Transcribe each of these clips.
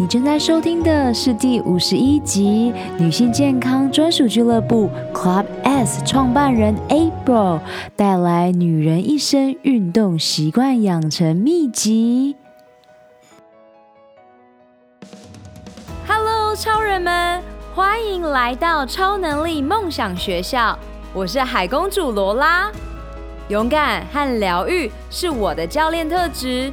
你正在收听的是第五十一集女性健康专属俱乐部 Club S 创办人 April 带来女人一生运动习惯养成秘籍。Hello，超人们，欢迎来到超能力梦想学校。我是海公主罗拉，勇敢和疗愈是我的教练特质。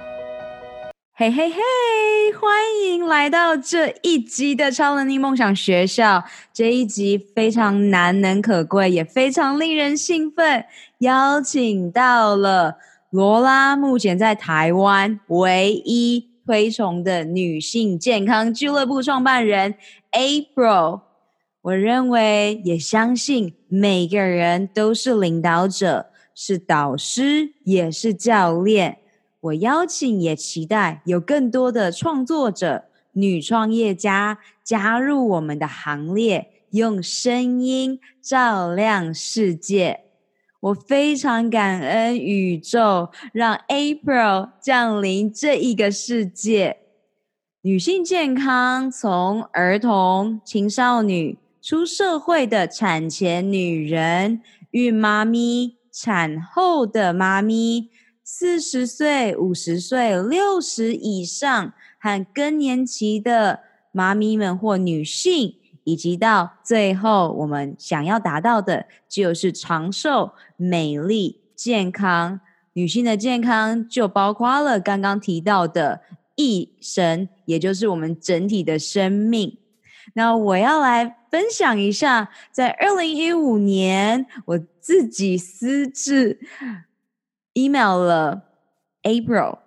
嘿嘿嘿，欢迎来到这一集的超能力梦想学校。这一集非常难能可贵，也非常令人兴奋，邀请到了罗拉，目前在台湾唯一推崇的女性健康俱乐部创办人 April。我认为，也相信每个人都是领导者，是导师，也是教练。我邀请，也期待有更多的创作者、女创业家加入我们的行列，用声音照亮世界。我非常感恩宇宙，让 April 降临这一个世界。女性健康从儿童、青少女、出社会的产前女人、孕妈咪、产后的妈咪。四十岁、五十岁、六十以上和更年期的妈咪们或女性，以及到最后我们想要达到的，就是长寿、美丽、健康。女性的健康就包括了刚刚提到的一生，也就是我们整体的生命。那我要来分享一下，在二零一五年我自己私自。Email 了 April，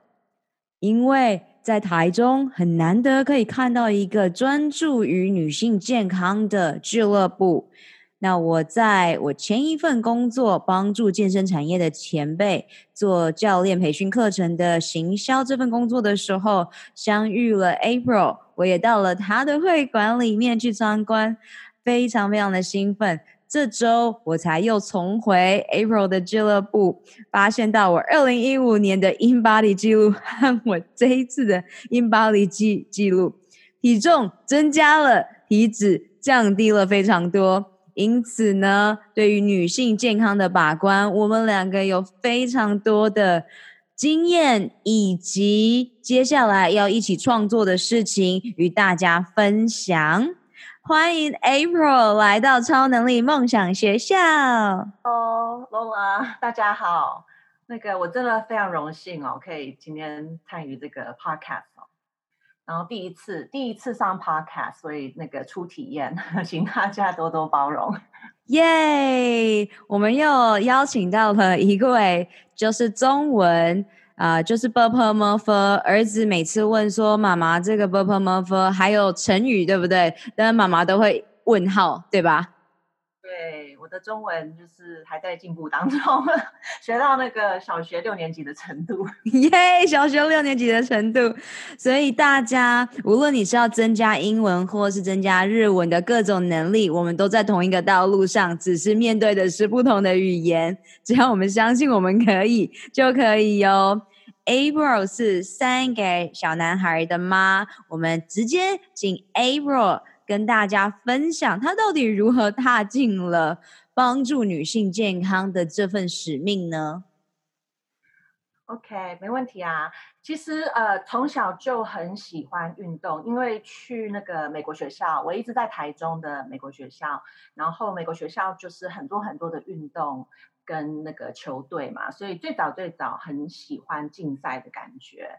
因为在台中很难得可以看到一个专注于女性健康的俱乐部。那我在我前一份工作帮助健身产业的前辈做教练培训课程的行销这份工作的时候，相遇了 April，我也到了他的会馆里面去参观，非常非常的兴奋。这周我才又重回 April 的俱乐部，发现到我二零一五年的 InBody 记录和我这一次的 InBody 记记录，体重增加了，体脂降低了非常多。因此呢，对于女性健康的把关，我们两个有非常多的经验，以及接下来要一起创作的事情与大家分享。欢迎 April 来到超能力梦想学校。哦，Lola，大家好。那个我真的非常荣幸哦，可以今天参与这个 podcast 哦。然后第一次，第一次上 podcast，所以那个初体验，请大家多多包容。耶！我们又邀请到了一位，就是中文。啊，就是 purple mother。儿子每次问说妈妈这个 purple mother，还有成语对不对？但妈妈都会问号，对吧？对。我的中文就是还在进步当中，学到那个小学六年级的程度。耶小学六年级的程度。所以大家，无论你是要增加英文或是增加日文的各种能力，我们都在同一个道路上，只是面对的是不同的语言。只要我们相信我们可以，就可以哟。April 是三个小男孩的妈，我们直接请 April 跟大家分享，她到底如何踏进了帮助女性健康的这份使命呢？OK，没问题啊。其实呃，从小就很喜欢运动，因为去那个美国学校，我一直在台中的美国学校，然后美国学校就是很多很多的运动。跟那个球队嘛，所以最早最早很喜欢竞赛的感觉，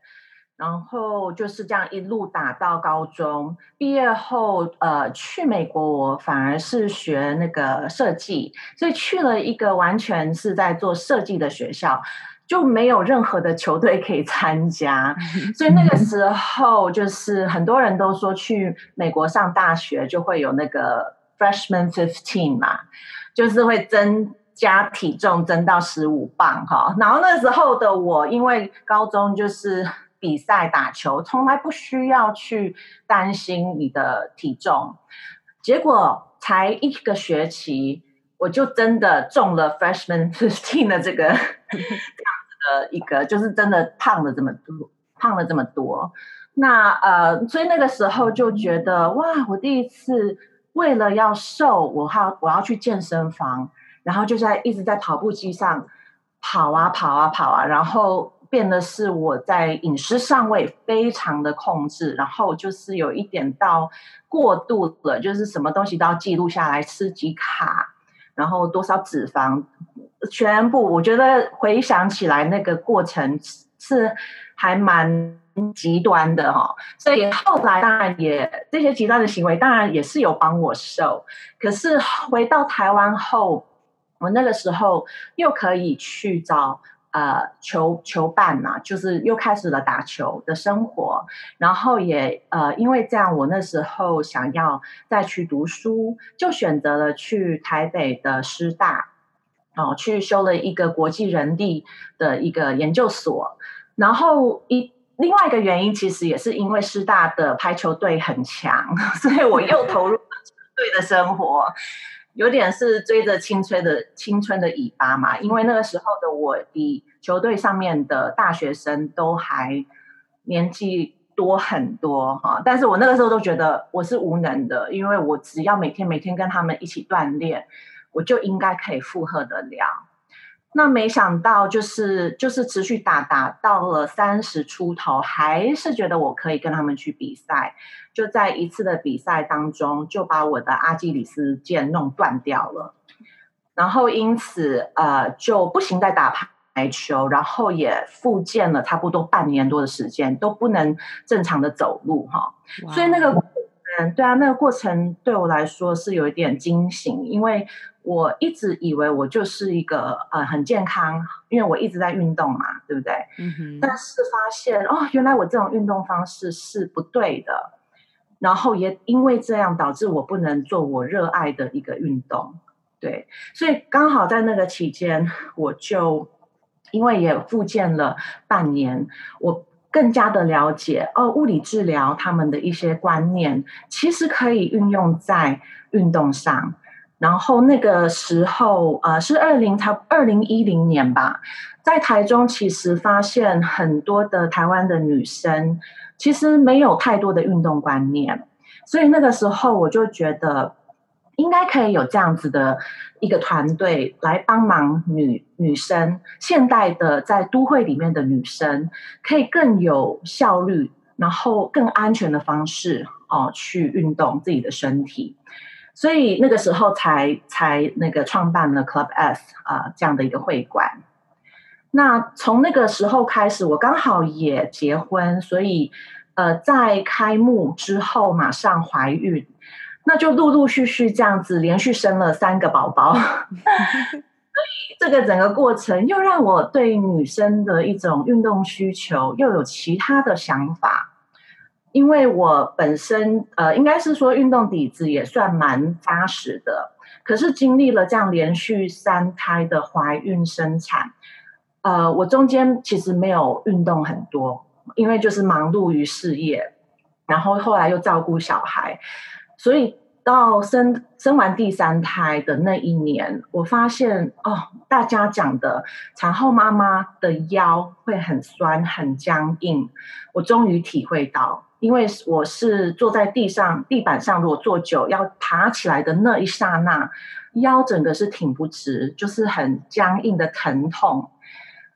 然后就是这样一路打到高中毕业后，呃，去美国我反而是学那个设计，所以去了一个完全是在做设计的学校，就没有任何的球队可以参加，所以那个时候就是很多人都说去美国上大学就会有那个 freshman fifteen 嘛，就是会增。加体重增到十五磅哈。然后那时候的我，因为高中就是比赛打球，从来不需要去担心你的体重。结果才一个学期，我就真的中了 freshman fifteen 的这个这样子的一个，就是真的胖了这么多，胖了这么多。那呃，所以那个时候就觉得哇，我第一次为了要瘦，我要我要去健身房，然后就在一直在跑步机上跑啊跑啊跑啊，然后变得是我在饮食上我也非常的控制，然后就是有一点到过度了，就是什么东西都要记录下来，吃几卡，然后多少脂肪，全部我觉得回想起来那个过程是还蛮。极端的哈，所以后来当然也这些极端的行为，当然也是有帮我瘦。可是回到台湾后，我那个时候又可以去找呃球球伴嘛，就是又开始了打球的生活。然后也呃因为这样，我那时候想要再去读书，就选择了去台北的师大哦，去修了一个国际人力的一个研究所，然后一。另外一个原因，其实也是因为师大的排球队很强，所以我又投入了球队的生活，有点是追着青春的青春的尾巴嘛。因为那个时候的我比球队上面的大学生都还年纪多很多哈，但是我那个时候都觉得我是无能的，因为我只要每天每天跟他们一起锻炼，我就应该可以负荷得了。那没想到，就是就是持续打打到了三十出头，还是觉得我可以跟他们去比赛。就在一次的比赛当中，就把我的阿基里斯腱弄断掉了，然后因此呃就不行再打排球，然后也复健了差不多半年多的时间，都不能正常的走路哈。Wow. 所以那个嗯，对啊，那个过程对我来说是有一点惊醒，因为。我一直以为我就是一个呃很健康，因为我一直在运动嘛，对不对？嗯哼。但是发现哦，原来我这种运动方式是不对的，然后也因为这样导致我不能做我热爱的一个运动，对。所以刚好在那个期间，我就因为也复健了半年，我更加的了解哦，物理治疗他们的一些观念，其实可以运用在运动上。然后那个时候，呃，是二零差二零一零年吧，在台中其实发现很多的台湾的女生其实没有太多的运动观念，所以那个时候我就觉得应该可以有这样子的一个团队来帮忙女女生，现代的在都会里面的女生可以更有效率，然后更安全的方式哦，去运动自己的身体。所以那个时候才才那个创办了 Club S 啊、这样的一个会馆。那从那个时候开始，我刚好也结婚，所以呃在开幕之后马上怀孕，那就陆陆续续这样子连续生了三个宝宝。所以这个整个过程又让我对女生的一种运动需求又有其他的想法。因为我本身呃，应该是说运动底子也算蛮扎实的，可是经历了这样连续三胎的怀孕生产，呃，我中间其实没有运动很多，因为就是忙碌于事业，然后后来又照顾小孩，所以到生生完第三胎的那一年，我发现哦，大家讲的产后妈妈的腰会很酸很僵硬，我终于体会到。因为我是坐在地上，地板上，如果坐久要爬起来的那一刹那，腰整个是挺不直，就是很僵硬的疼痛。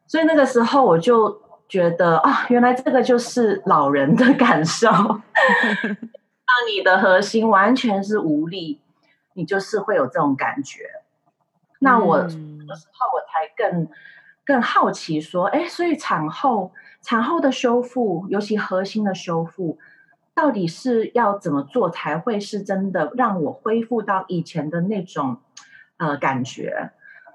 所以那个时候我就觉得啊，原来这个就是老人的感受。当你的核心完全是无力，你就是会有这种感觉。那我那时候我才更更好奇说，哎，所以产后。产后的修复，尤其核心的修复，到底是要怎么做才会是真的让我恢复到以前的那种呃感觉？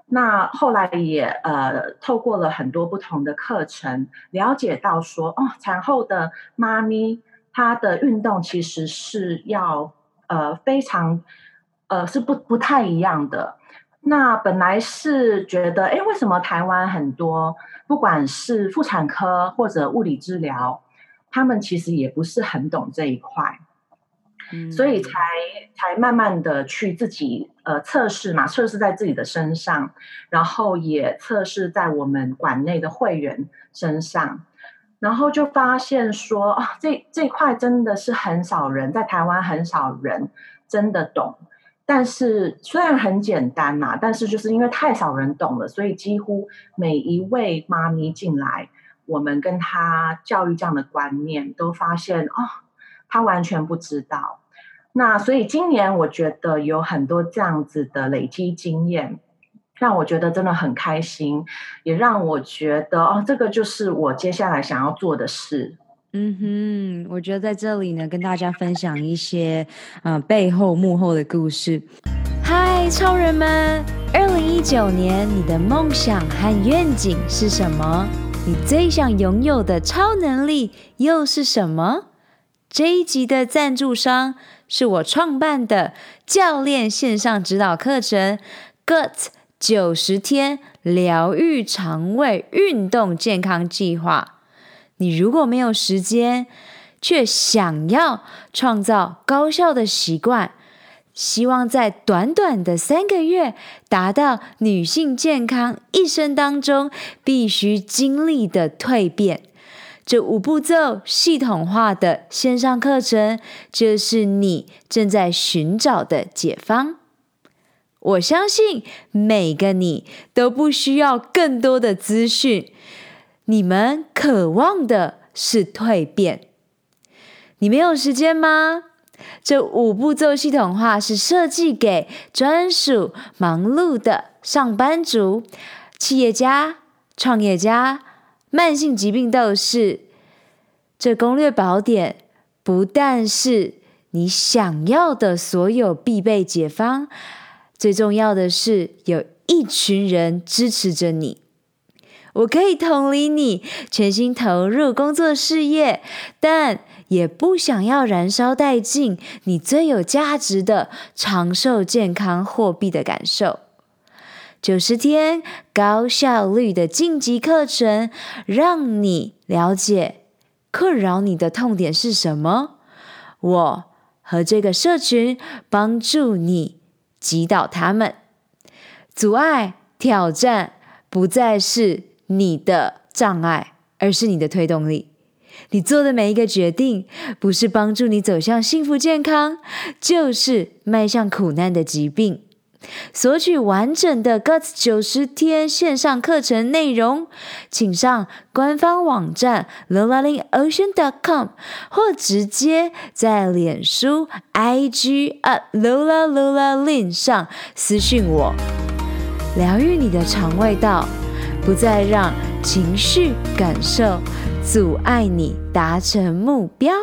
那后来也呃透过了很多不同的课程，了解到说哦，产后的妈咪她的运动其实是要呃非常呃是不不太一样的。那本来是觉得，哎，为什么台湾很多不管是妇产科或者物理治疗，他们其实也不是很懂这一块，所以才才慢慢的去自己呃测试嘛，测试在自己的身上，然后也测试在我们馆内的会员身上，然后就发现说啊，这这块真的是很少人在台湾很少人真的懂。但是虽然很简单嘛，但是就是因为太少人懂了，所以几乎每一位妈咪进来，我们跟她教育这样的观念，都发现哦，他完全不知道。那所以今年我觉得有很多这样子的累积经验，让我觉得真的很开心，也让我觉得哦，这个就是我接下来想要做的事。嗯哼，我觉得在这里呢，跟大家分享一些呃背后幕后的故事。嗨，超人们！二零一九年你的梦想和愿景是什么？你最想拥有的超能力又是什么？这一集的赞助商是我创办的教练线上指导课程 “GUT 九十天疗愈肠胃运动健康计划”。你如果没有时间，却想要创造高效的习惯，希望在短短的三个月达到女性健康一生当中必须经历的蜕变，这五步骤系统化的线上课程，就是你正在寻找的解方。我相信每个你都不需要更多的资讯。你们渴望的是蜕变，你没有时间吗？这五步骤系统化是设计给专属忙碌的上班族、企业家、创业家、慢性疾病斗士。这攻略宝典不但是你想要的所有必备解方，最重要的是有一群人支持着你。我可以同理你，全心投入工作事业，但也不想要燃烧殆尽你最有价值的长寿、健康、货币的感受。九十天高效率的晋级课程，让你了解困扰你的痛点是什么。我和这个社群帮助你击倒他们，阻碍、挑战不再是。你的障碍，而是你的推动力。你做的每一个决定，不是帮助你走向幸福健康，就是迈向苦难的疾病。索取完整的 GUT 九十天线上课程内容，请上官方网站 l o l a l i n o c e a n c o m 或直接在脸书 IG at lola lola lin 上私讯我，疗愈你的肠胃道。不再让情绪感受阻碍你达成目标。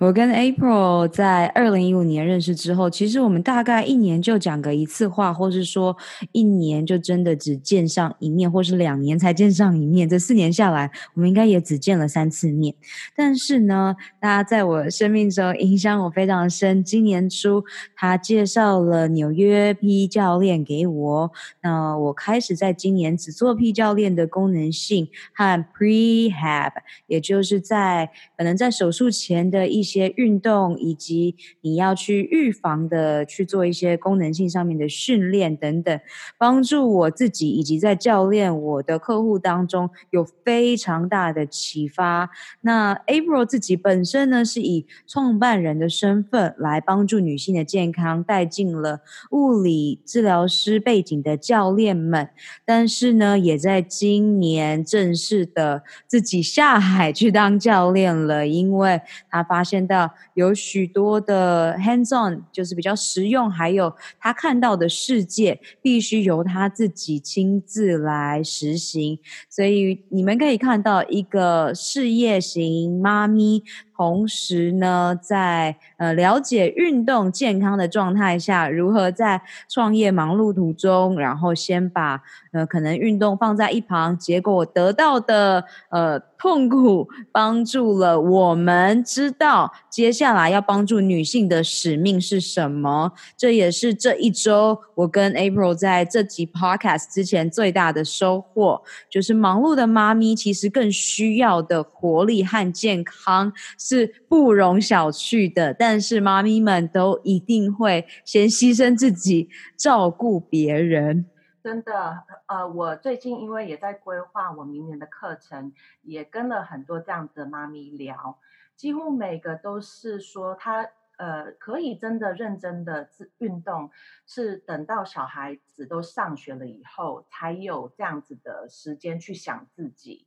我跟 April 在二零一五年认识之后，其实我们大概一年就讲个一次话，或是说一年就真的只见上一面，或是两年才见上一面。这四年下来，我们应该也只见了三次面。但是呢，大家在我生命中影响我非常深。今年初，他介绍了纽约 P 教练给我，那我开始在今年只做 P 教练的功能性和 Prehab，也就是在可能在手术前的一。一些运动，以及你要去预防的去做一些功能性上面的训练等等，帮助我自己以及在教练我的客户当中有非常大的启发。那 April 自己本身呢，是以创办人的身份来帮助女性的健康，带进了物理治疗师背景的教练们，但是呢，也在今年正式的自己下海去当教练了，因为他发现。见到有许多的 hands-on，就是比较实用，还有他看到的世界，必须由他自己亲自来实行。所以你们可以看到一个事业型妈咪同时呢，在呃了解运动健康的状态下，如何在创业忙碌途中，然后先把呃可能运动放在一旁，结果得到的呃痛苦，帮助了我们知道接下来要帮助女性的使命是什么。这也是这一周我跟 April 在这集 Podcast 之前最大的收获，就是忙碌的妈咪其实更需要的活力和健康是不容小觑的。但是妈咪们都一定会先牺牲自己照顾别人。真的，呃，我最近因为也在规划我明年的课程，也跟了很多这样的妈咪聊，几乎每个都是说她呃可以真的认真的自运动，是等到小孩子都上学了以后，才有这样子的时间去想自己，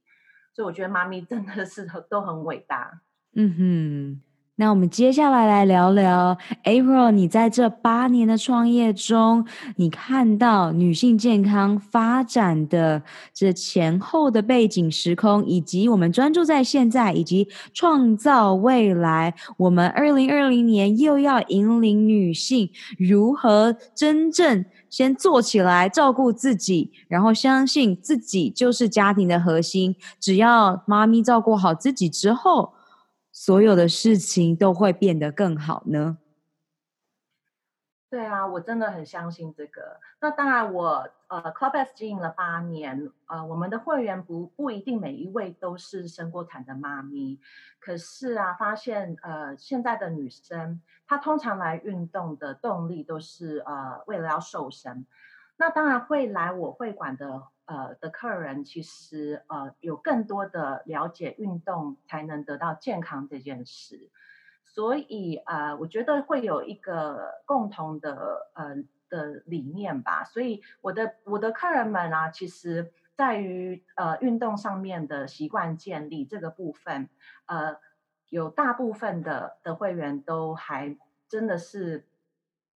所以我觉得妈咪真的是都很伟大。嗯哼。那我们接下来来聊聊，April，你在这八年的创业中，你看到女性健康发展的这前后的背景时空，以及我们专注在现在，以及创造未来。我们二零二零年又要引领女性如何真正先做起来，照顾自己，然后相信自己就是家庭的核心。只要妈咪照顾好自己之后，所有的事情都会变得更好呢？对啊，我真的很相信这个。那当然我，呃，Club S 经营了八年，呃，我们的会员不不一定每一位都是生过产的妈咪，可是啊，发现呃，现在的女生她通常来运动的动力都是呃，为了要瘦身。那当然会来我会馆的。呃的客人其实呃有更多的了解运动才能得到健康这件事，所以呃我觉得会有一个共同的呃的理念吧。所以我的我的客人们啊，其实在于呃运动上面的习惯建立这个部分，呃有大部分的的会员都还真的是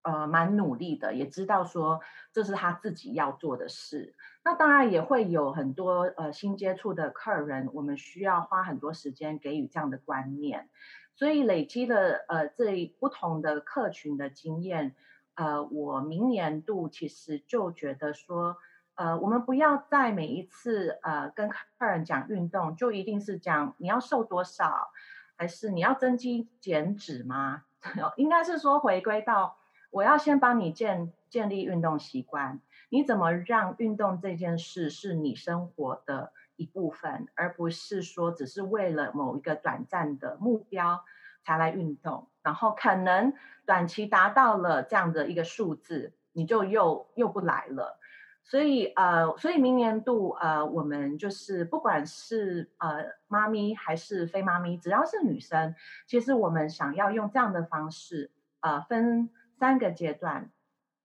呃蛮努力的，也知道说这是他自己要做的事。那当然也会有很多呃新接触的客人，我们需要花很多时间给予这样的观念，所以累积了呃这不同的客群的经验，呃，我明年度其实就觉得说，呃，我们不要在每一次呃跟客人讲运动，就一定是讲你要瘦多少，还是你要增肌减脂吗？应该是说回归到我要先帮你建建立运动习惯。你怎么让运动这件事是你生活的一部分，而不是说只是为了某一个短暂的目标才来运动，然后可能短期达到了这样的一个数字，你就又又不来了。所以呃，所以明年度呃，我们就是不管是呃妈咪还是非妈咪，只要是女生，其实我们想要用这样的方式呃，分三个阶段。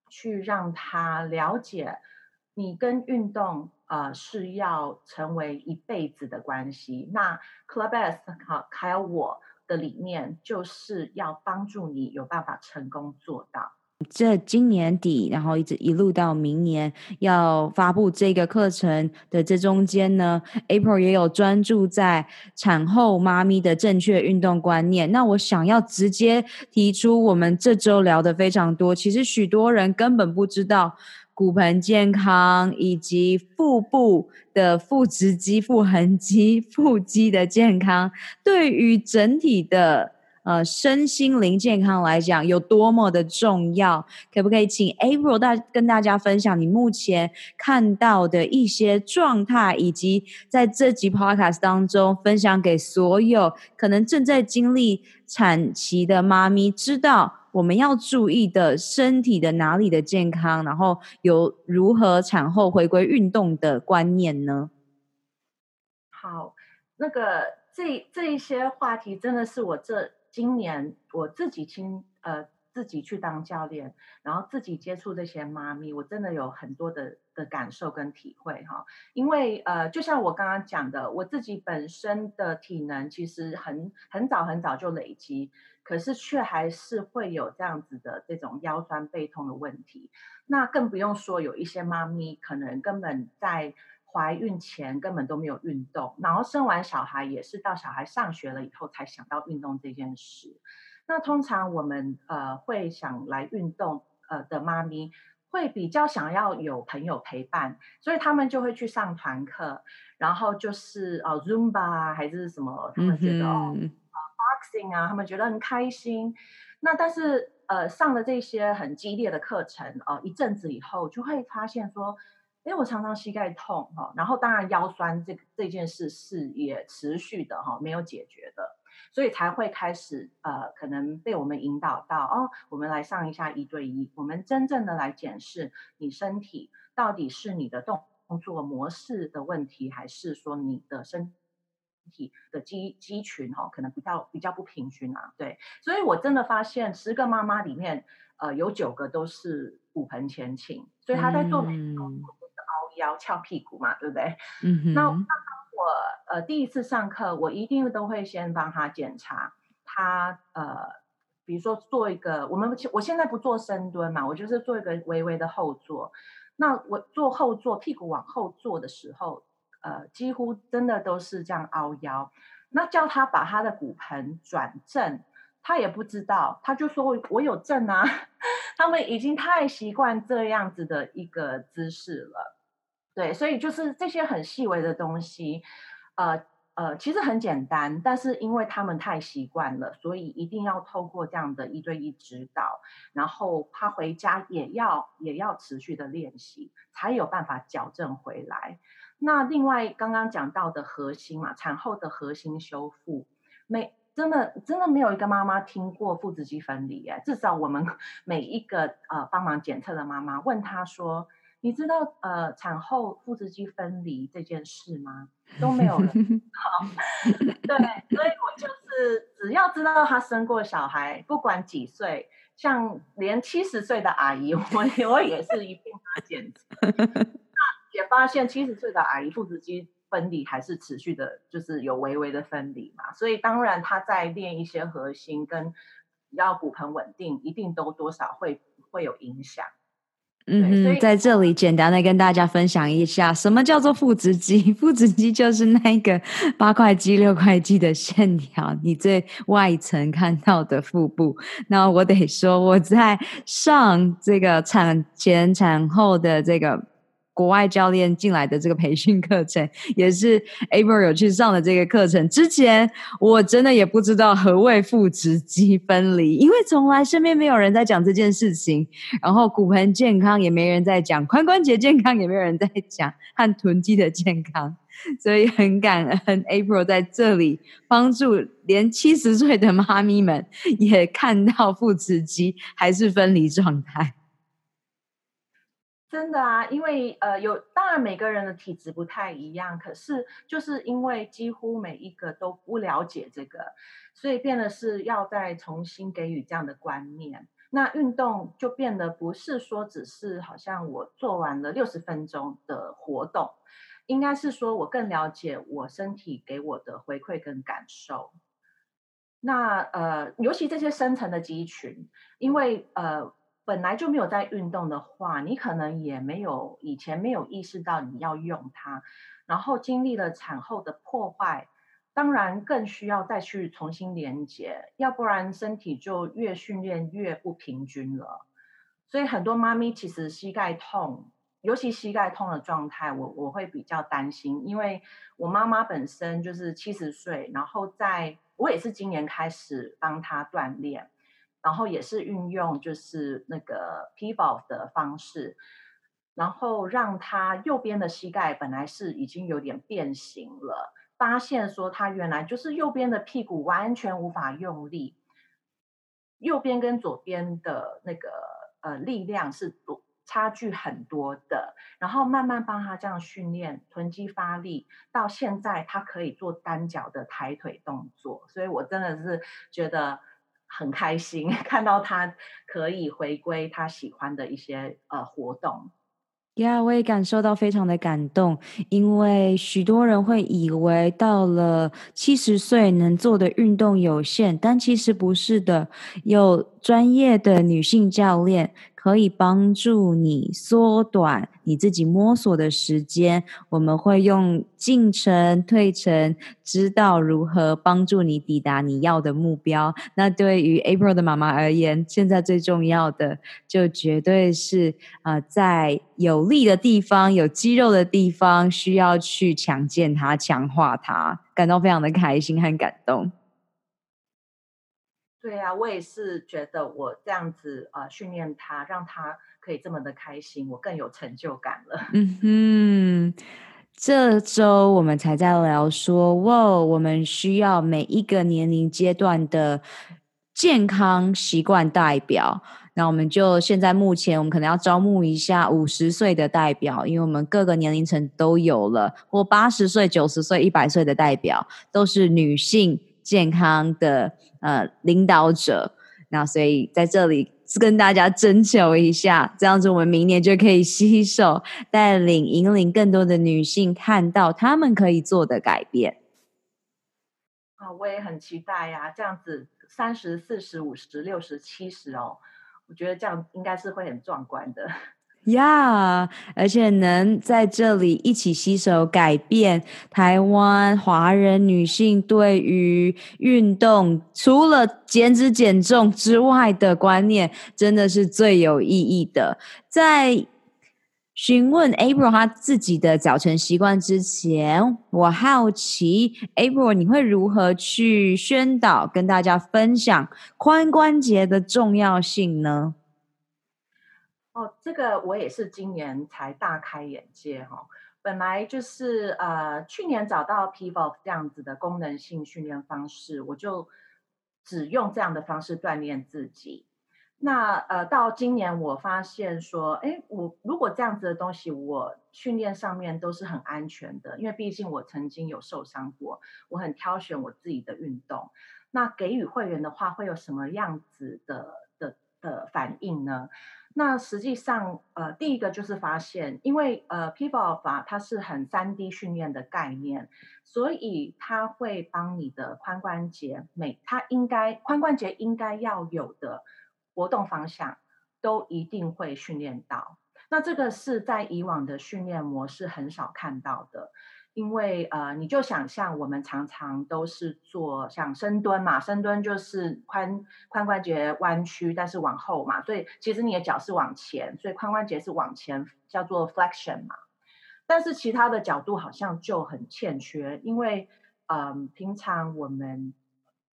去让他了解，你跟运动呃是要成为一辈子的关系。那 Club S 好，还有我的理念，就是要帮助你有办法成功做到。这今年底，然后一直一路到明年要发布这个课程的这中间呢，April 也有专注在产后妈咪的正确运动观念。那我想要直接提出，我们这周聊得非常多，其实许多人根本不知道骨盆健康以及腹部的腹直肌、腹横肌、腹肌的健康，对于整体的。呃，身心灵健康来讲有多么的重要？可不可以请 April 大跟大家分享你目前看到的一些状态，以及在这集 Podcast 当中分享给所有可能正在经历产期的妈咪，知道我们要注意的身体的哪里的健康，然后有如何产后回归运动的观念呢？好，那个这这一些话题真的是我这。今年我自己亲呃自己去当教练，然后自己接触这些妈咪，我真的有很多的的感受跟体会哈。因为呃，就像我刚刚讲的，我自己本身的体能其实很很早很早就累积，可是却还是会有这样子的这种腰酸背痛的问题。那更不用说有一些妈咪可能根本在怀孕前根本都没有运动，然后生完小孩也是到小孩上学了以后才想到运动这件事。那通常我们呃会想来运动呃的妈咪，会比较想要有朋友陪伴，所以他们就会去上团课，然后就是呃 Zumba 还是什么，他们觉得、嗯哦、Boxing 啊，他们觉得很开心。那但是呃上了这些很激烈的课程哦、呃，一阵子以后就会发现说。因为我常常膝盖痛哈，然后当然腰酸这这件事是也持续的哈，没有解决的，所以才会开始呃，可能被我们引导到哦，我们来上一下一对一，我们真正的来检视你身体到底是你的动作模式的问题，还是说你的身体的肌肌群哈，可能比较比较不平均啊？对，所以我真的发现十个妈妈里面，呃，有九个都是骨盆前倾，所以她在做。腰翘屁股嘛，对不对？嗯哼。那那我呃第一次上课，我一定都会先帮他检查他呃，比如说做一个我们我现在不做深蹲嘛，我就是做一个微微的后坐。那我做后坐，屁股往后坐的时候，呃，几乎真的都是这样凹腰。那叫他把他的骨盆转正，他也不知道，他就说我我有正啊。他们已经太习惯这样子的一个姿势了。对，所以就是这些很细微的东西，呃呃，其实很简单，但是因为他们太习惯了，所以一定要透过这样的一对一指导，然后他回家也要也要持续的练习，才有办法矫正回来。那另外刚刚讲到的核心嘛，产后的核心修复，没真的真的没有一个妈妈听过腹直肌分离耶，至少我们 每一个呃帮忙检测的妈妈问她说。你知道呃产后腹直肌分离这件事吗？都没有人 好，对，所以我就是只要知道她生过小孩，不管几岁，像连七十岁的阿姨，我我也是一并发检查，那也发现七十岁的阿姨腹直肌分离还是持续的，就是有微微的分离嘛，所以当然她在练一些核心跟要骨盆稳定，一定都多少会会有影响。嗯哼，在这里简单的跟大家分享一下，什么叫做腹直肌？腹直肌就是那个八块肌、六块肌的线条，你最外层看到的腹部。那我得说，我在上这个产前、产后的这个。国外教练进来的这个培训课程，也是 April 有去上的这个课程。之前我真的也不知道何谓腹直肌分离，因为从来身边没有人在讲这件事情。然后骨盆健康也没人在讲，髋关节健康也没有人在讲，和臀肌的健康。所以很感恩 April 在这里帮助连七十岁的妈咪们也看到腹直肌还是分离状态。真的啊，因为呃有，当然每个人的体质不太一样，可是就是因为几乎每一个都不了解这个，所以变得是要再重新给予这样的观念。那运动就变得不是说只是好像我做完了六十分钟的活动，应该是说我更了解我身体给我的回馈跟感受。那呃，尤其这些深层的肌群，因为呃。本来就没有在运动的话，你可能也没有以前没有意识到你要用它，然后经历了产后的破坏，当然更需要再去重新连接，要不然身体就越训练越不平均了。所以很多妈咪其实膝盖痛，尤其膝盖痛的状态，我我会比较担心，因为我妈妈本身就是七十岁，然后在我也是今年开始帮她锻炼。然后也是运用就是那个 pivot 的方式，然后让他右边的膝盖本来是已经有点变形了，发现说他原来就是右边的屁股完全无法用力，右边跟左边的那个呃力量是多差距很多的，然后慢慢帮他这样训练臀肌发力，到现在他可以做单脚的抬腿动作，所以我真的是觉得。很开心 看到他可以回归他喜欢的一些呃活动，呀，yeah, 我也感受到非常的感动，因为许多人会以为到了七十岁能做的运动有限，但其实不是的，有专业的女性教练可以帮助你缩短你自己摸索的时间。我们会用进程、退程，知道如何帮助你抵达你要的目标。那对于 April 的妈妈而言，现在最重要的就绝对是呃，在有力的地方、有肌肉的地方，需要去强健它、强化它，感到非常的开心和感动。对呀、啊，我也是觉得我这样子呃训练他，让他可以这么的开心，我更有成就感了。嗯哼，这周我们才在聊说，哇，我们需要每一个年龄阶段的健康习惯代表。那我们就现在目前，我们可能要招募一下五十岁的代表，因为我们各个年龄层都有了，或八十岁、九十岁、一百岁的代表，都是女性健康的。呃，领导者，那所以在这里跟大家征求一下，这样子我们明年就可以携手带领引领更多的女性看到她们可以做的改变。啊，我也很期待呀，这样子三十、四十、五十、六十、七十哦，我觉得这样应该是会很壮观的。呀，yeah, 而且能在这里一起携手改变台湾华人女性对于运动除了减脂减重之外的观念，真的是最有意义的。在询问 April 她自己的早晨习惯之前，我好奇 April 你会如何去宣导跟大家分享髋关节的重要性呢？哦，这个我也是今年才大开眼界哈、哦。本来就是呃，去年找到 Pivot 这样子的功能性训练方式，我就只用这样的方式锻炼自己。那呃，到今年我发现说，哎，我如果这样子的东西，我训练上面都是很安全的，因为毕竟我曾经有受伤过，我很挑选我自己的运动。那给予会员的话，会有什么样子的的的反应呢？那实际上，呃，第一个就是发现，因为呃，Pivo 法它是很三 D 训练的概念，所以它会帮你的髋关节每它应该髋关节应该要有的活动方向，都一定会训练到。那这个是在以往的训练模式很少看到的。因为呃，你就想象我们常常都是做像深蹲嘛，深蹲就是髋髋关节弯曲，但是往后嘛，所以其实你的脚是往前，所以髋关节是往前，叫做 flexion 嘛。但是其他的角度好像就很欠缺，因为嗯、呃，平常我们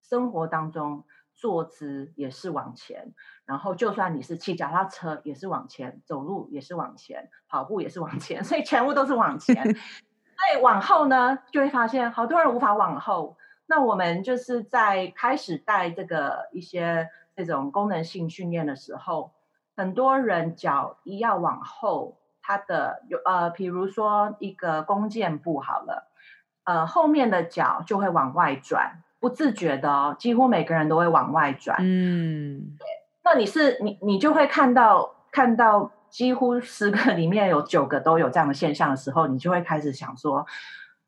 生活当中坐姿也是往前，然后就算你是骑脚踏车也是往前，走路也是往前，跑步也是往前，所以全部都是往前。所以往后呢，就会发现好多人无法往后。那我们就是在开始带这个一些这种功能性训练的时候，很多人脚一要往后，他的有呃，比如说一个弓箭步好了，呃，后面的脚就会往外转，不自觉的哦，几乎每个人都会往外转。嗯，对。那你是你你就会看到看到。几乎十个里面有九个都有这样的现象的时候，你就会开始想说，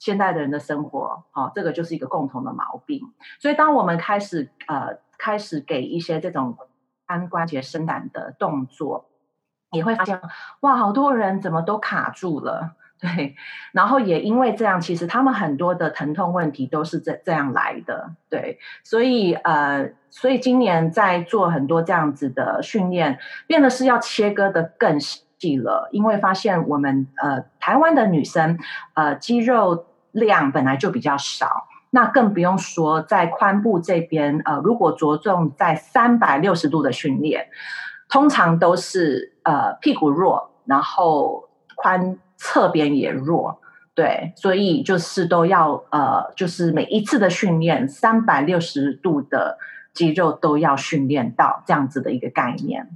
现代的人的生活，哦，这个就是一个共同的毛病。所以，当我们开始呃开始给一些这种髋关节伸展的动作，你会发现，哇，好多人怎么都卡住了。对，然后也因为这样，其实他们很多的疼痛问题都是这这样来的。对，所以呃，所以今年在做很多这样子的训练，变得是要切割的更细了，因为发现我们呃台湾的女生呃肌肉量本来就比较少，那更不用说在髋部这边呃，如果着重在三百六十度的训练，通常都是呃屁股弱，然后髋。侧边也弱，对，所以就是都要呃，就是每一次的训练，三百六十度的肌肉都要训练到这样子的一个概念。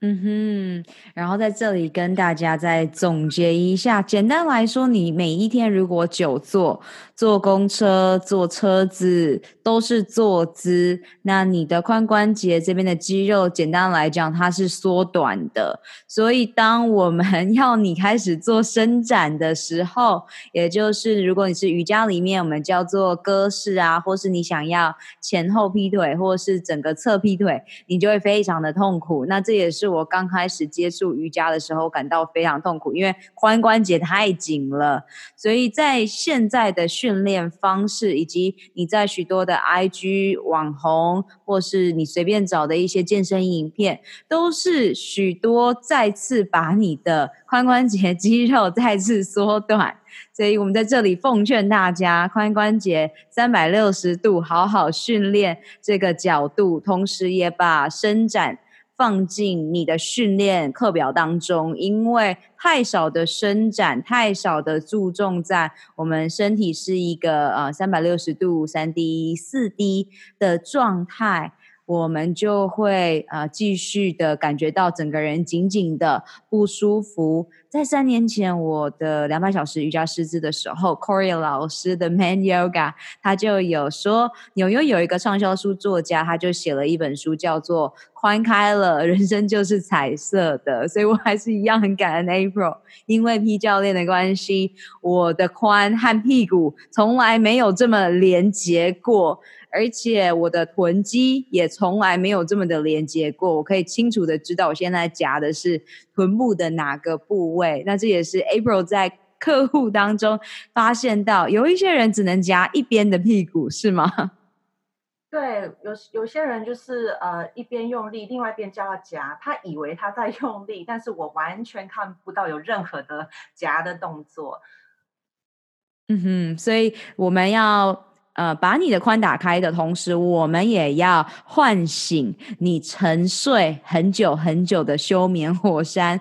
嗯哼，然后在这里跟大家再总结一下，简单来说，你每一天如果久坐。坐公车、坐车子都是坐姿，那你的髋关节这边的肌肉，简单来讲，它是缩短的。所以，当我们 要你开始做伸展的时候，也就是如果你是瑜伽里面我们叫做鸽式啊，或是你想要前后劈腿，或是整个侧劈腿，你就会非常的痛苦。那这也是是我刚开始接触瑜伽的时候感到非常痛苦，因为髋关节太紧了。所以在现在的训练方式，以及你在许多的 IG 网红，或是你随便找的一些健身影片，都是许多再次把你的髋关节肌肉再次缩短。所以我们在这里奉劝大家，髋关节三百六十度好好训练这个角度，同时也把伸展放进你的训练课表当中。因为太少的伸展，太少的注重在我们身体是一个呃三百六十度三 D 四 D 的状态。我们就会呃继续的感觉到整个人紧紧的不舒服。在三年前我的两百小时瑜伽师资的时候，Corey 老师的 Man Yoga，他就有说，纽约有一个畅销书作家，他就写了一本书，叫做《髋开了，人生就是彩色的》。所以我还是一样很感恩 April，因为 P 教练的关系，我的髋和屁股从来没有这么连结过。而且我的臀肌也从来没有这么的连接过，我可以清楚的知道我现在夹的是臀部的哪个部位。那这也是 April 在客户当中发现到，有一些人只能夹一边的屁股，是吗？对，有有些人就是呃一边用力，另外一边叫他夹，他以为他在用力，但是我完全看不到有任何的夹的动作。嗯哼，所以我们要。呃，把你的髋打开的同时，我们也要唤醒你沉睡很久很久的休眠火山。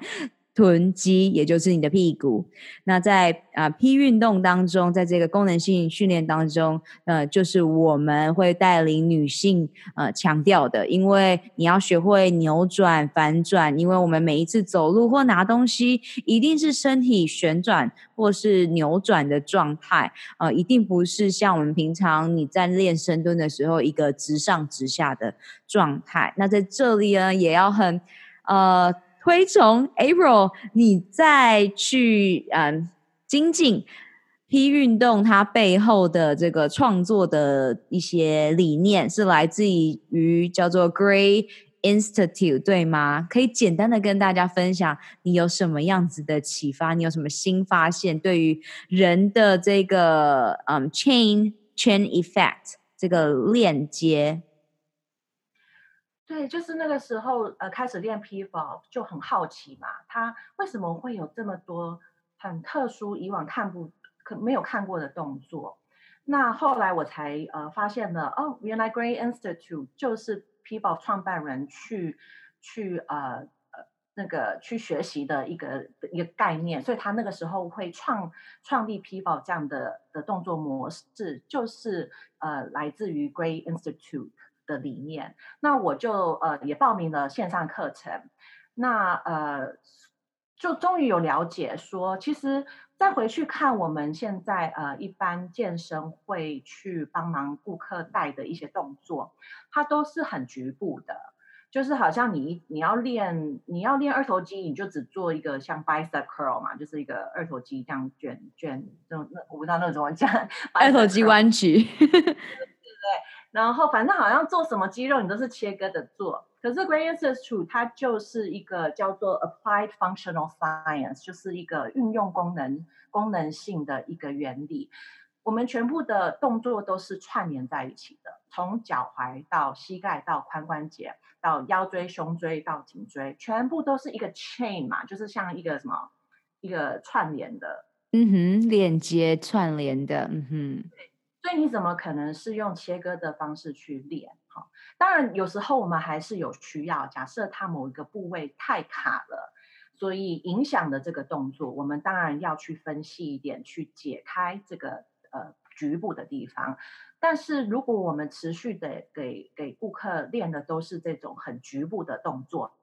臀肌，也就是你的屁股。那在啊、呃、P 运动当中，在这个功能性训练当中，呃，就是我们会带领女性呃强调的，因为你要学会扭转、反转，因为我们每一次走路或拿东西，一定是身体旋转或是扭转的状态，呃，一定不是像我们平常你在练深蹲的时候一个直上直下的状态。那在这里呢，也要很呃。推崇 April，你再去嗯精进 P 运动，它背后的这个创作的一些理念是来自于叫做 Gray Institute，对吗？可以简单的跟大家分享你有什么样子的启发？你有什么新发现？对于人的这个嗯 chain chain effect 这个链接。对，就是那个时候，呃，开始练 Pivot 就很好奇嘛，他为什么会有这么多很特殊、以往看不可没有看过的动作？那后来我才呃发现了，哦，原来 Gray Institute 就是 Pivot 创办人去去呃呃那个去学习的一个一个概念，所以他那个时候会创创立 Pivot 这样的的动作模式，就是呃来自于 Gray Institute。的理念，那我就呃也报名了线上课程，那呃就终于有了解说，其实再回去看我们现在呃一般健身会去帮忙顾客带的一些动作，它都是很局部的，就是好像你你要练你要练二头肌，你就只做一个像 bicep curl 嘛，就是一个二头肌这样卷卷，那那我不知道那个怎么讲，二头肌弯曲。然后反正好像做什么肌肉你都是切割的做，可是 Great Institute 它就是一个叫做 Applied Functional Science，就是一个运用功能功能性的一个原理。我们全部的动作都是串联在一起的，从脚踝到膝盖到髋关节到腰椎胸椎到颈椎，全部都是一个 chain 嘛，就是像一个什么一个串联的，嗯哼，链接串联的，嗯哼。所以你怎么可能是用切割的方式去练？哈，当然有时候我们还是有需要。假设它某一个部位太卡了，所以影响的这个动作，我们当然要去分析一点，去解开这个呃局部的地方。但是如果我们持续的给给顾客练的都是这种很局部的动作，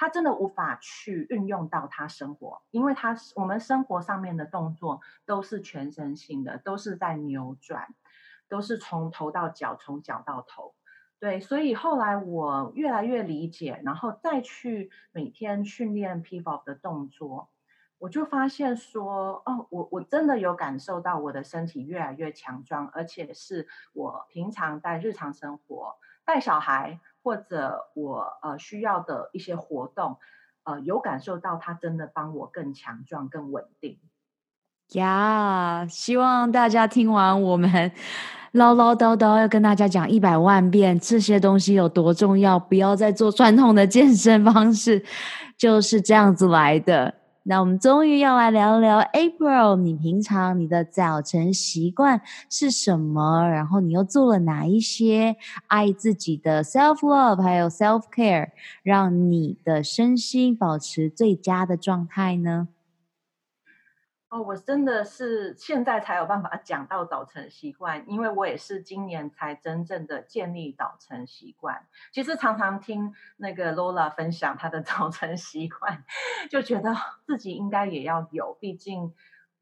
他真的无法去运用到他生活，因为他我们生活上面的动作都是全身性的，都是在扭转，都是从头到脚，从脚到头。对，所以后来我越来越理解，然后再去每天训练 Pivot 的动作，我就发现说，哦，我我真的有感受到我的身体越来越强壮，而且是我平常在日常生活带小孩。或者我呃需要的一些活动，呃，有感受到它真的帮我更强壮、更稳定。呀希望大家听完我们 唠唠叨叨要跟大家讲一百万遍这些东西有多重要，不要再做传统的健身方式，就是这样子来的。那我们终于要来聊聊 April，你平常你的早晨习惯是什么？然后你又做了哪一些爱自己的 self love，还有 self care，让你的身心保持最佳的状态呢？哦，我真的是现在才有办法讲到早晨习惯，因为我也是今年才真正的建立早晨习惯。其实常常听那个 Lola 分享她的 早晨习惯，就觉得自己应该也要有，毕竟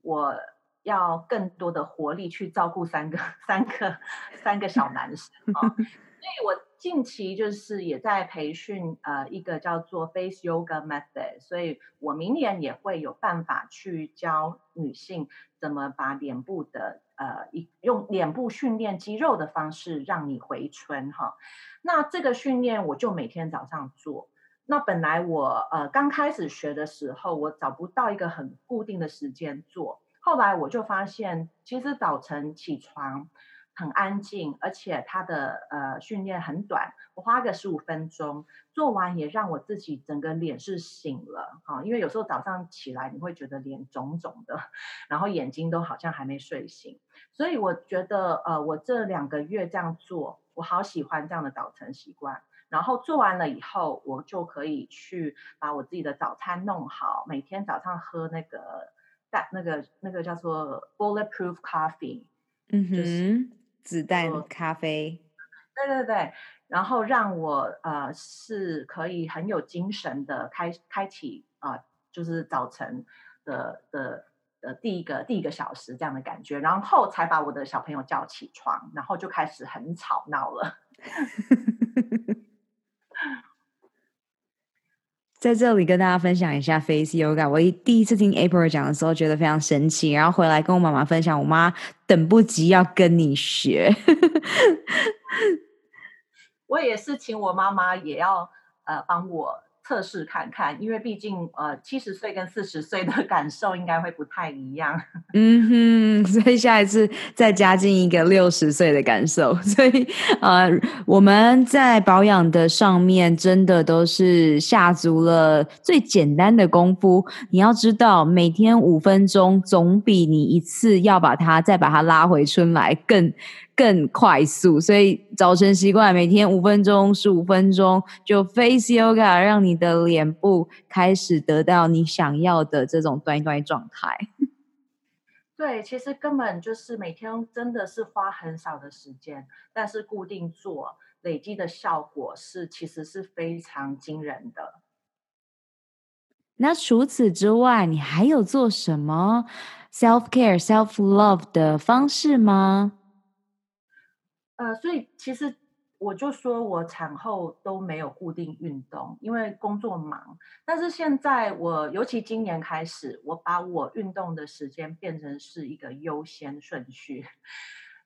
我要更多的活力去照顾三个、三个、三个小男生啊，所以我。近期就是也在培训呃一个叫做 Face Yoga Method，所以我明年也会有办法去教女性怎么把脸部的呃一用脸部训练肌肉的方式让你回春哈。那这个训练我就每天早上做。那本来我呃刚开始学的时候，我找不到一个很固定的时间做，后来我就发现其实早晨起床。很安静，而且他的呃训练很短，我花个十五分钟做完，也让我自己整个脸是醒了啊。因为有时候早上起来你会觉得脸肿肿的，然后眼睛都好像还没睡醒，所以我觉得呃我这两个月这样做，我好喜欢这样的早晨习惯。然后做完了以后，我就可以去把我自己的早餐弄好，每天早上喝那个带那个那个叫做 Bulletproof Coffee，嗯哼。就是子弹咖啡，对对对，然后让我呃是可以很有精神的开开启啊、呃，就是早晨的的的第一个第一个小时这样的感觉，然后才把我的小朋友叫起床，然后就开始很吵闹了。在这里跟大家分享一下 Face Yoga。我一第一次听 April 讲的时候，觉得非常神奇，然后回来跟我妈妈分享，我妈等不及要跟你学。我也是请我妈妈也要呃帮我。测试看看，因为毕竟呃七十岁跟四十岁的感受应该会不太一样。嗯哼，所以下一次再加进一个六十岁的感受。所以呃我们在保养的上面真的都是下足了最简单的功夫。你要知道，每天五分钟总比你一次要把它再把它拉回春来更。更快速，所以早晨习惯每天五分钟、十五分钟就 Face Yoga，让你的脸部开始得到你想要的这种端端状态。对，其实根本就是每天真的是花很少的时间，但是固定做累积的效果是其实是非常惊人的。那除此之外，你还有做什么 self care、self love 的方式吗？呃，所以其实我就说我产后都没有固定运动，因为工作忙。但是现在我，尤其今年开始，我把我运动的时间变成是一个优先顺序。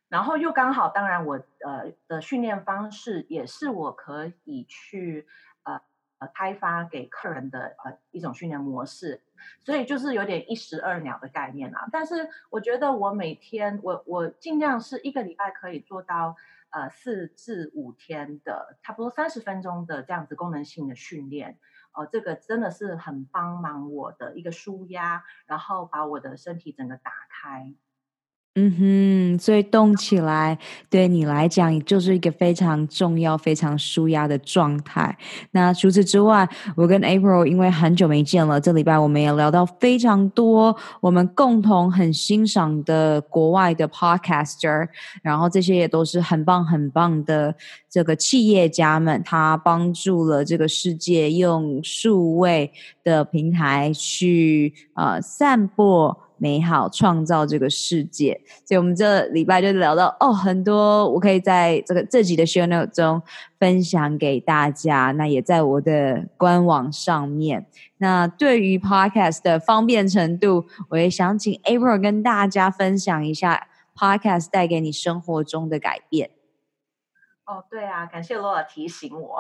然后又刚好，当然我呃的训练方式也是我可以去呃开发给客人的呃一种训练模式。所以就是有点一石二鸟的概念啊，但是我觉得我每天我我尽量是一个礼拜可以做到呃四至五天的差不多三十分钟的这样子功能性的训练，呃，这个真的是很帮忙我的一个舒压，然后把我的身体整个打开。嗯哼，所以动起来对你来讲就是一个非常重要、非常舒压的状态。那除此之外，我跟 April 因为很久没见了，这礼拜我们也聊到非常多我们共同很欣赏的国外的 Podcaster，然后这些也都是很棒、很棒的这个企业家们，他帮助了这个世界用数位的平台去呃散播。美好创造这个世界，所以我们这礼拜就聊到哦，很多我可以在这个这集的 show note 中分享给大家。那也在我的官网上面。那对于 podcast 的方便程度，我也想请 April 跟大家分享一下 podcast 带给你生活中的改变。哦，对啊，感谢 Lola 提醒我，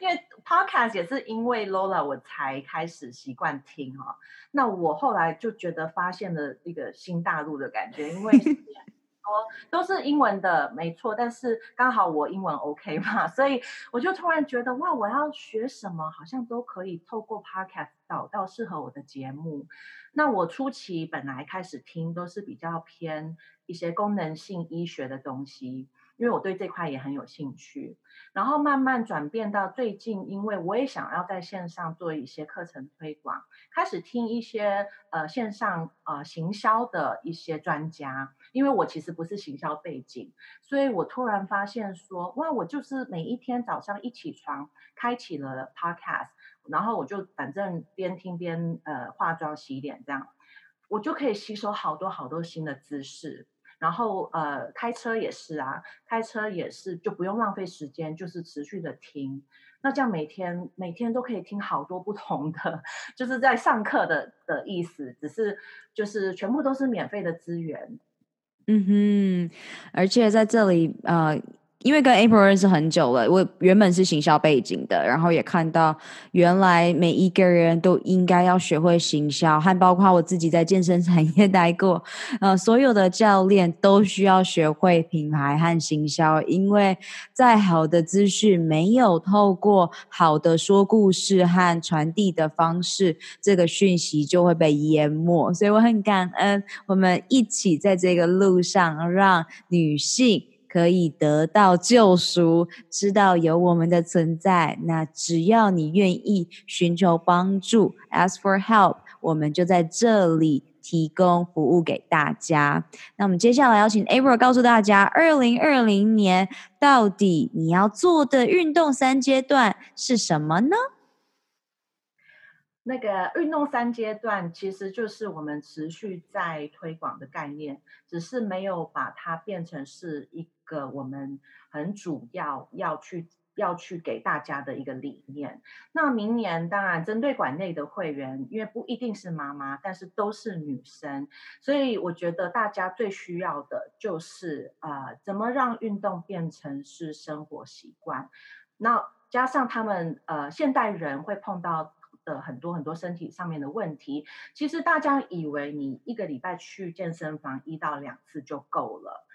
因为 Podcast 也是因为 Lola 我才开始习惯听哈、哦。那我后来就觉得发现了一个新大陆的感觉，因为 都是英文的，没错。但是刚好我英文 OK 嘛，所以我就突然觉得哇，我要学什么，好像都可以透过 Podcast 找到适合我的节目。那我初期本来开始听都是比较偏一些功能性医学的东西。因为我对这块也很有兴趣，然后慢慢转变到最近，因为我也想要在线上做一些课程推广，开始听一些呃线上呃行销的一些专家，因为我其实不是行销背景，所以我突然发现说，哇，我就是每一天早上一起床，开启了 Podcast，然后我就反正边听边呃化妆洗脸这样，我就可以吸收好多好多新的知识。然后呃，开车也是啊，开车也是就不用浪费时间，就是持续的听。那这样每天每天都可以听好多不同的，就是在上课的的意思，只是就是全部都是免费的资源。嗯哼，而且在这里呃。因为跟 April 认识很久了，我原本是行销背景的，然后也看到原来每一个人都应该要学会行销，还包括我自己在健身产业待过，呃，所有的教练都需要学会品牌和行销，因为再好的资讯没有透过好的说故事和传递的方式，这个讯息就会被淹没。所以我很感恩，我们一起在这个路上让女性。可以得到救赎，知道有我们的存在。那只要你愿意寻求帮助，ask for help，我们就在这里提供服务给大家。那我们接下来邀请 April 告诉大家，二零二零年到底你要做的运动三阶段是什么呢？那个运动三阶段其实就是我们持续在推广的概念，只是没有把它变成是一个我们很主要要去要去给大家的一个理念。那明年当然针对馆内的会员，因为不一定是妈妈，但是都是女生，所以我觉得大家最需要的就是啊、呃，怎么让运动变成是生活习惯。那加上他们呃现代人会碰到。的很多很多身体上面的问题，其实大家以为你一个礼拜去健身房一到两次就够了，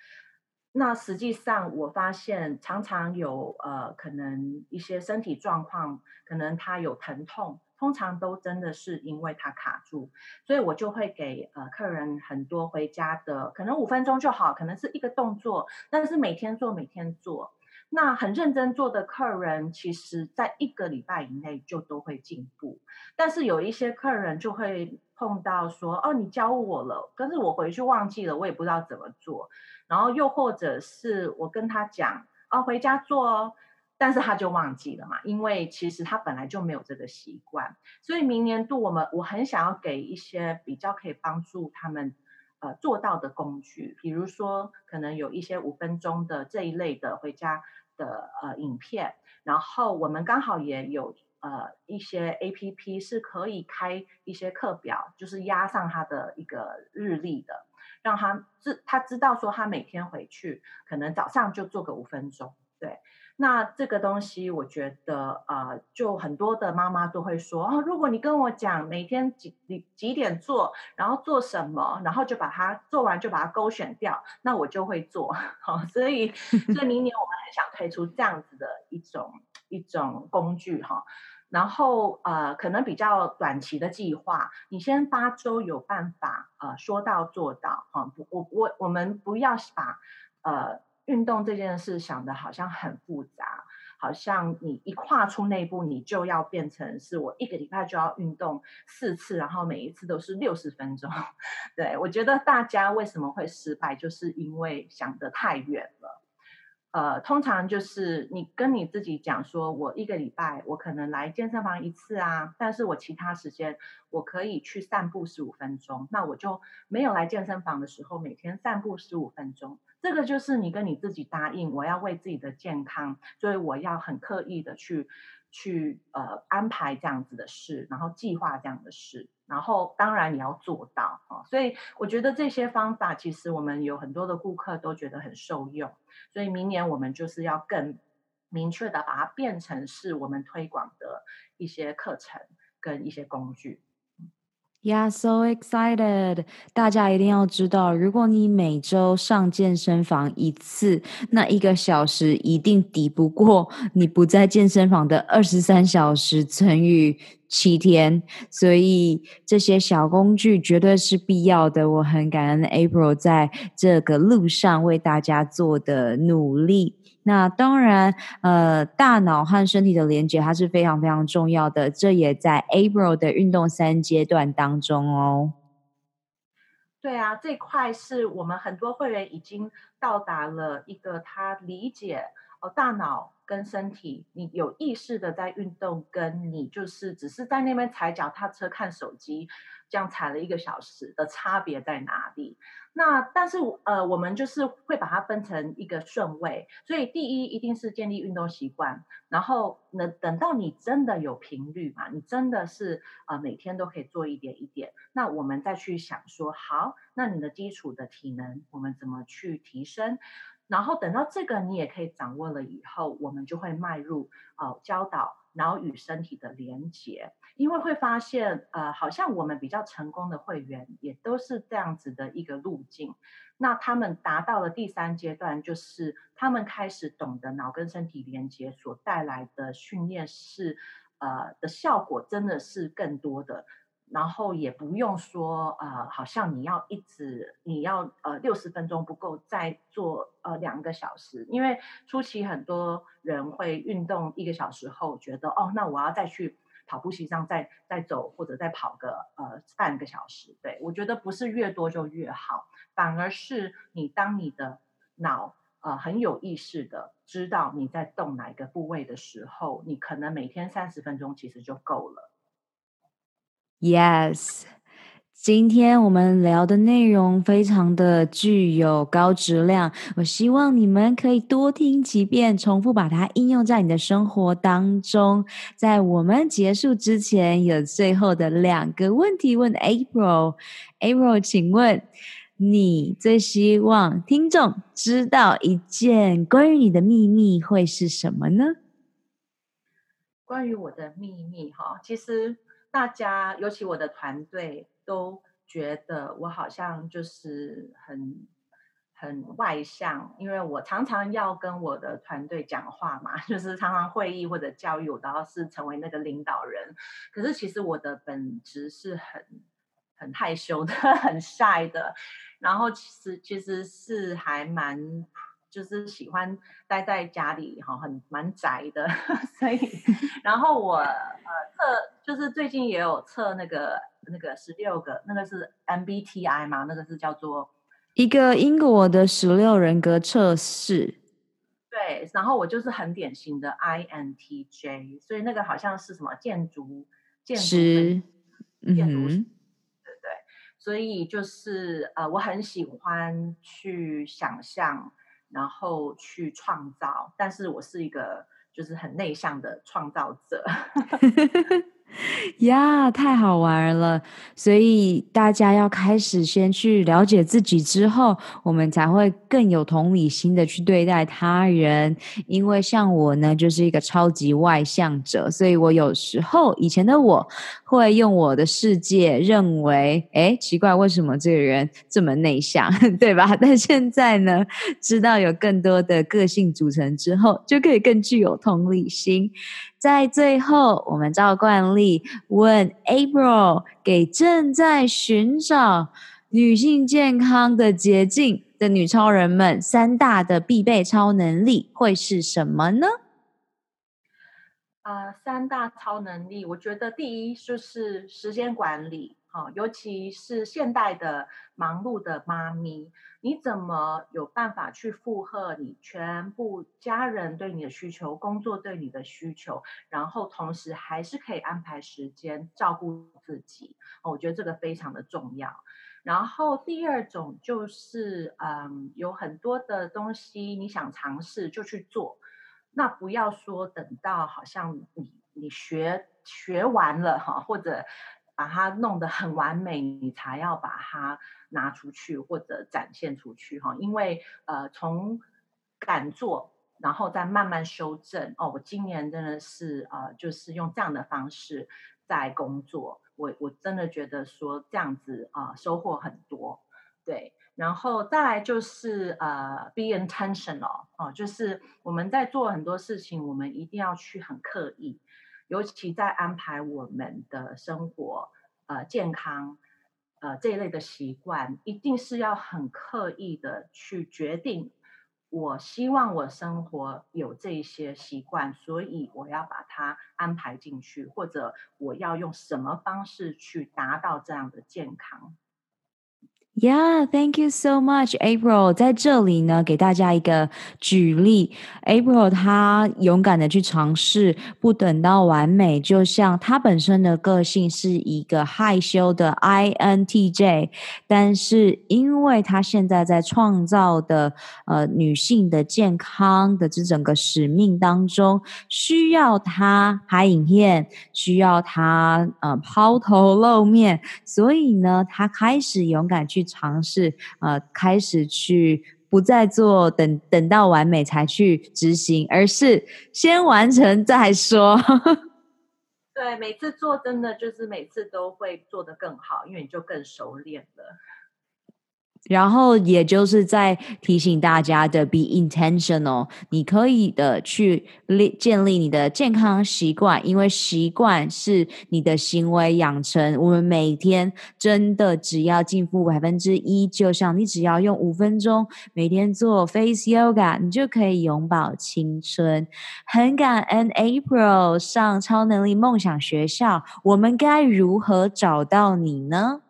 那实际上我发现常常有呃可能一些身体状况，可能他有疼痛，通常都真的是因为他卡住，所以我就会给呃客人很多回家的，可能五分钟就好，可能是一个动作，但是每天做每天做。那很认真做的客人，其实在一个礼拜以内就都会进步。但是有一些客人就会碰到说：“哦，你教我了，可是我回去忘记了，我也不知道怎么做。”然后又或者是我跟他讲：“哦，回家做哦。”但是他就忘记了嘛，因为其实他本来就没有这个习惯。所以明年度我们我很想要给一些比较可以帮助他们呃做到的工具，比如说可能有一些五分钟的这一类的回家。的呃影片，然后我们刚好也有呃一些 APP 是可以开一些课表，就是压上他的一个日历的，让他知他知道说他每天回去可能早上就做个五分钟，对。那这个东西，我觉得呃，就很多的妈妈都会说哦，如果你跟我讲每天几几几点做，然后做什么，然后就把它做完，就把它勾选掉，那我就会做。好，所以所以明年我们很想推出这样子的一种一种工具哈。然后呃，可能比较短期的计划，你先八周有办法呃说到做到哈。不，我我我们不要把呃。运动这件事想的好像很复杂，好像你一跨出那一步，你就要变成是我一个礼拜就要运动四次，然后每一次都是六十分钟。对，我觉得大家为什么会失败，就是因为想得太远了。呃，通常就是你跟你自己讲说，我一个礼拜我可能来健身房一次啊，但是我其他时间我可以去散步十五分钟，那我就没有来健身房的时候，每天散步十五分钟。这个就是你跟你自己答应，我要为自己的健康，所以我要很刻意的去去呃安排这样子的事，然后计划这样的事，然后当然你要做到啊。所以我觉得这些方法其实我们有很多的顾客都觉得很受用，所以明年我们就是要更明确的把它变成是我们推广的一些课程跟一些工具。Yeah, so excited！大家一定要知道，如果你每周上健身房一次，那一个小时一定抵不过你不在健身房的二十三小时乘以七天。所以这些小工具绝对是必要的。我很感恩 April 在这个路上为大家做的努力。那当然，呃，大脑和身体的连接它是非常非常重要的，这也在 April 的运动三阶段当中哦。对啊，这块是我们很多会员已经到达了一个他理解哦，大脑跟身体，你有意识的在运动，跟你就是只是在那边踩脚踏车、看手机，这样踩了一个小时的差别在哪里？那但是呃，我们就是会把它分成一个顺位，所以第一一定是建立运动习惯，然后呢，等到你真的有频率嘛，你真的是呃每天都可以做一点一点，那我们再去想说，好，那你的基础的体能我们怎么去提升？然后等到这个你也可以掌握了以后，我们就会迈入呃教导。脑与身体的连接，因为会发现，呃，好像我们比较成功的会员也都是这样子的一个路径。那他们达到了第三阶段，就是他们开始懂得脑跟身体连接所带来的训练是，呃，的效果真的是更多的。然后也不用说，呃，好像你要一直，你要呃六十分钟不够，再做呃两个小时，因为初期很多人会运动一个小时后，觉得哦，那我要再去跑步机上再再走或者再跑个呃半个小时。对，我觉得不是越多就越好，反而是你当你的脑呃很有意识的知道你在动哪一个部位的时候，你可能每天三十分钟其实就够了。Yes，今天我们聊的内容非常的具有高质量，我希望你们可以多听几遍，重复把它应用在你的生活当中。在我们结束之前，有最后的两个问题问 April。April，请问你最希望听众知道一件关于你的秘密会是什么呢？关于我的秘密，哈，其实。大家，尤其我的团队，都觉得我好像就是很很外向，因为我常常要跟我的团队讲话嘛，就是常常会议或者教育，我都要是成为那个领导人。可是其实我的本质是很很害羞的，很晒的，然后其实其实是还蛮。就是喜欢待在家里哈，很蛮宅的，所以，然后我呃测，就是最近也有测那个那个十六个，那个是 MBTI 嘛，那个是叫做一个英国的十六人格测试。对，然后我就是很典型的 INTJ，所以那个好像是什么建筑建筑建筑，对对，所以就是呃，我很喜欢去想象。然后去创造，但是我是一个就是很内向的创造者。呀太好玩了！所以大家要开始先去了解自己，之后我们才会更有同理心的去对待他人。因为像我呢，就是一个超级外向者，所以我有时候以前的我会用我的世界认为，哎，奇怪，为什么这个人这么内向，对吧？但现在呢，知道有更多的个性组成之后，就可以更具有同理心。在最后，我们照惯例问 April，给正在寻找女性健康的捷径的女超人们，三大的必备超能力会是什么呢？啊、三大超能力，我觉得第一就是时间管理。好，尤其是现代的忙碌的妈咪，你怎么有办法去负荷你全部家人对你的需求、工作对你的需求，然后同时还是可以安排时间照顾自己？我觉得这个非常的重要。然后第二种就是，嗯，有很多的东西你想尝试就去做，那不要说等到好像你你学学完了哈，或者把它弄得很完美，你才要把它拿出去或者展现出去哈，因为呃从敢做，然后再慢慢修正。哦，我今年真的是呃就是用这样的方式在工作。我我真的觉得说这样子啊、呃，收获很多，对，然后再来就是呃，be intentional 哦、就是我们在做很多事情，我们一定要去很刻意，尤其在安排我们的生活呃健康呃这一类的习惯，一定是要很刻意的去决定。我希望我生活有这些习惯，所以我要把它安排进去，或者我要用什么方式去达到这样的健康。Yeah, thank you so much, April. 在这里呢，给大家一个举例。April 她勇敢的去尝试，不等到完美。就像她本身的个性是一个害羞的 INTJ，但是因为她现在在创造的呃女性的健康的这整个使命当中，需要她拍影片，需要她呃抛头露面，所以呢，她开始勇敢去。尝试呃，开始去不再做，等等到完美才去执行，而是先完成再说。对，每次做真的就是每次都会做得更好，因为你就更熟练了。然后，也就是在提醒大家的，be intentional。你可以的去立建立你的健康习惯，因为习惯是你的行为养成。我们每天真的只要进步百分之一，就像你只要用五分钟每天做 face yoga，你就可以永葆青春。很感恩 April 上超能力梦想学校，我们该如何找到你呢？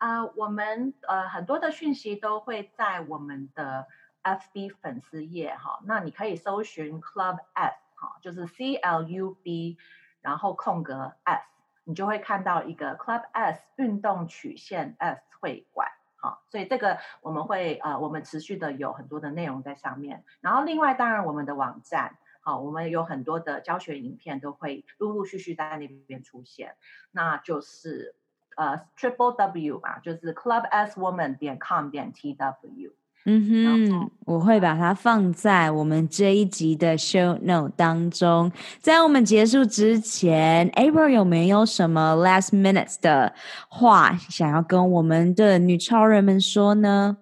啊我们呃很多的讯息都会在我们的 FB 粉丝页哈，那你可以搜寻 Club S 哈，就是 C L U B，然后空格 S，你就会看到一个 Club S 运动曲线 S 会馆哈，所以这个我们会呃我们持续的有很多的内容在上面，然后另外当然我们的网站好，我们有很多的教学影片都会陆陆续续在那边出现，那就是。呃、uh,，triple W 吧，就是 clubswoman 点 com 点 tw。嗯哼，我会把它放在我们这一集的 show note 当中。在我们结束之前，April 有没有什么 last minutes 的话想要跟我们的女超人们说呢？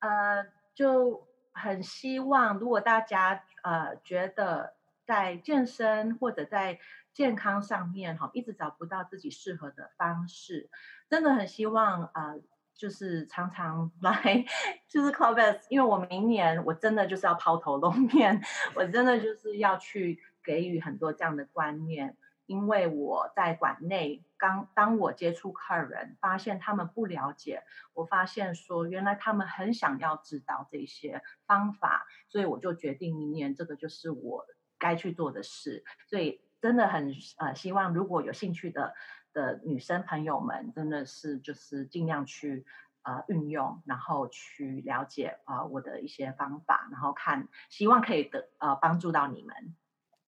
呃，uh, 就很希望，如果大家呃觉得在健身或者在健康上面哈，一直找不到自己适合的方式，真的很希望啊、就是常常来，就是 Club S，因为我明年我真的就是要抛头露面，我真的就是要去给予很多这样的观念，因为我在馆内刚当我接触客人，发现他们不了解，我发现说原来他们很想要知道这些方法，所以我就决定明年这个就是我该去做的事，所以。真的很呃，希望如果有兴趣的的女生朋友们，真的是就是尽量去呃运用，然后去了解啊、呃、我的一些方法，然后看希望可以得呃帮助到你们。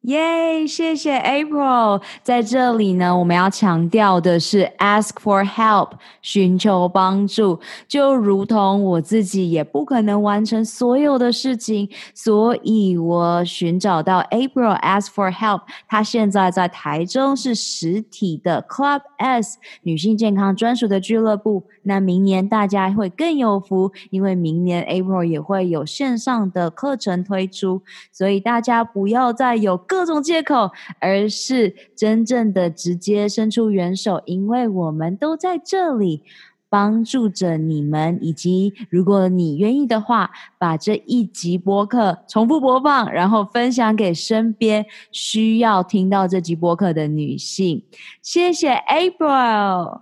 耶，谢谢 April。在这里呢，我们要强调的是 ask for help，寻求帮助。就如同我自己也不可能完成所有的事情，所以我寻找到 April ask for help。她现在在台中是实体的 Club S 女性健康专属的俱乐部。那明年大家会更有福，因为明年 April 也会有线上的课程推出，所以大家不要再有。各种借口，而是真正的直接伸出援手，因为我们都在这里帮助着你们。以及如果你愿意的话，把这一集播客重复播放，然后分享给身边需要听到这集播客的女性。谢谢 April，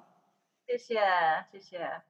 谢谢谢谢。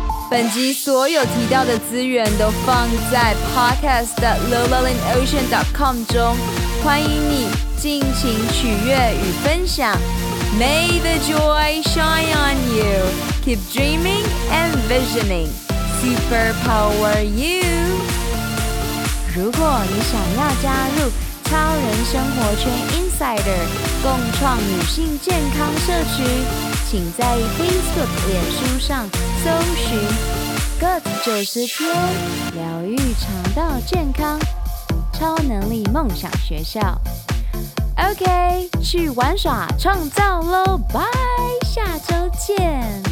本集所有提到的资源都放在 podcast 的 lolalinocean.com 中，欢迎你尽情取悦与分享。May the joy shine on you. Keep dreaming and visioning. Super power you. 如果你想要加入超人生活圈 Insider 共创女性健康社区。请在 facebook 脸书上搜寻 good 九十天疗愈肠道健康超能力梦想学校。Ok 去玩耍创造喽拜下周见。